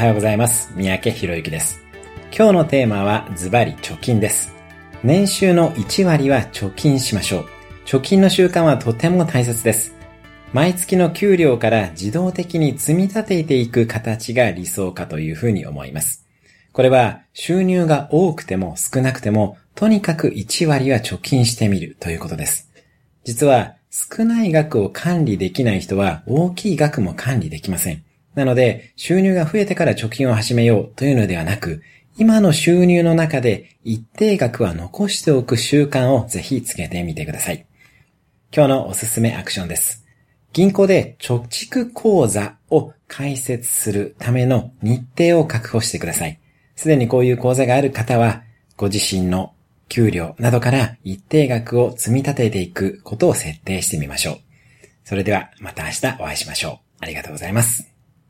はようございます。三宅博之です。今日のテーマはズバリ貯金です。年収の1割は貯金しましょう。貯金の習慣はとても大切です。毎月の給料から自動的に積み立てていく形が理想かというふうに思います。これは収入が多くても少なくてもとにかく1割は貯金してみるということです。実は少ない額を管理できない人は大きい額も管理できません。なので、収入が増えてから貯金を始めようというのではなく、今の収入の中で一定額は残しておく習慣をぜひつけてみてください。今日のおすすめアクションです。銀行で貯蓄口座を開設するための日程を確保してください。すでにこういう口座がある方は、ご自身の給料などから一定額を積み立てていくことを設定してみましょう。それではまた明日お会いしましょう。ありがとうございます。